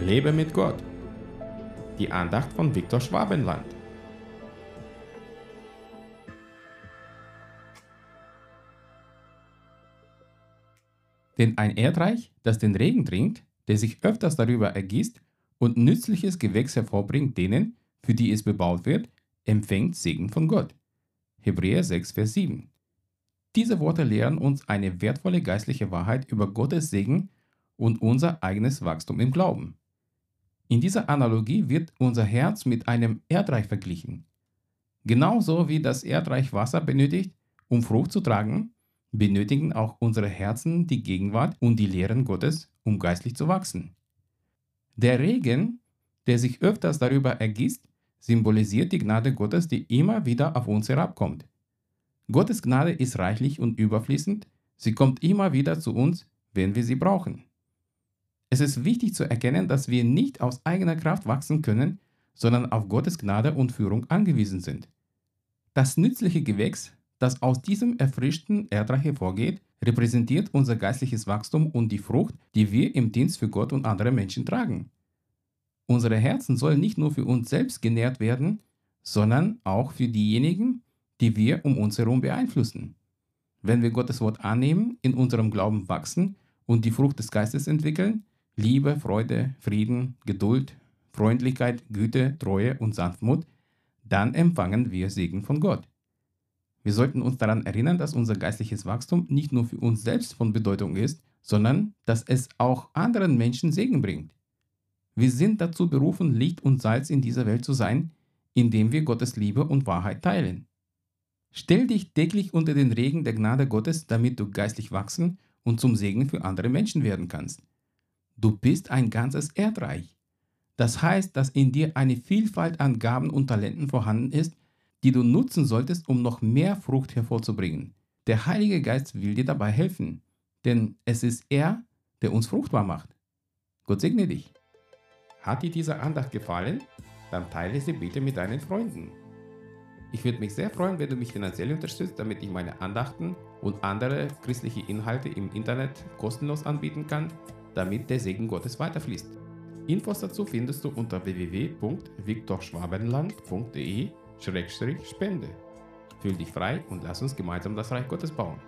Lebe mit Gott. Die Andacht von Viktor Schwabenland. Denn ein Erdreich, das den Regen trinkt, der sich öfters darüber ergießt und nützliches Gewächs hervorbringt denen, für die es bebaut wird, empfängt Segen von Gott. Hebräer 6, Vers 7. Diese Worte lehren uns eine wertvolle geistliche Wahrheit über Gottes Segen und unser eigenes Wachstum im Glauben. In dieser Analogie wird unser Herz mit einem Erdreich verglichen. Genauso wie das Erdreich Wasser benötigt, um Frucht zu tragen, benötigen auch unsere Herzen die Gegenwart und die Lehren Gottes, um geistlich zu wachsen. Der Regen, der sich öfters darüber ergießt, symbolisiert die Gnade Gottes, die immer wieder auf uns herabkommt. Gottes Gnade ist reichlich und überfließend, sie kommt immer wieder zu uns, wenn wir sie brauchen. Es ist wichtig zu erkennen, dass wir nicht aus eigener Kraft wachsen können, sondern auf Gottes Gnade und Führung angewiesen sind. Das nützliche Gewächs, das aus diesem erfrischten Erdreich hervorgeht, repräsentiert unser geistliches Wachstum und die Frucht, die wir im Dienst für Gott und andere Menschen tragen. Unsere Herzen sollen nicht nur für uns selbst genährt werden, sondern auch für diejenigen, die wir um uns herum beeinflussen. Wenn wir Gottes Wort annehmen, in unserem Glauben wachsen und die Frucht des Geistes entwickeln, Liebe, Freude, Frieden, Geduld, Freundlichkeit, Güte, Treue und Sanftmut, dann empfangen wir Segen von Gott. Wir sollten uns daran erinnern, dass unser geistliches Wachstum nicht nur für uns selbst von Bedeutung ist, sondern dass es auch anderen Menschen Segen bringt. Wir sind dazu berufen, Licht und Salz in dieser Welt zu sein, indem wir Gottes Liebe und Wahrheit teilen. Stell dich täglich unter den Regen der Gnade Gottes, damit du geistlich wachsen und zum Segen für andere Menschen werden kannst. Du bist ein ganzes Erdreich. Das heißt, dass in dir eine Vielfalt an Gaben und Talenten vorhanden ist, die du nutzen solltest, um noch mehr Frucht hervorzubringen. Der Heilige Geist will dir dabei helfen, denn es ist er, der uns fruchtbar macht. Gott segne dich. Hat dir diese Andacht gefallen? Dann teile sie bitte mit deinen Freunden. Ich würde mich sehr freuen, wenn du mich finanziell unterstützt, damit ich meine Andachten und andere christliche Inhalte im Internet kostenlos anbieten kann, damit der Segen Gottes weiterfließt. Infos dazu findest du unter www.viktorschwabenland.de-spende. Fühl dich frei und lass uns gemeinsam das Reich Gottes bauen.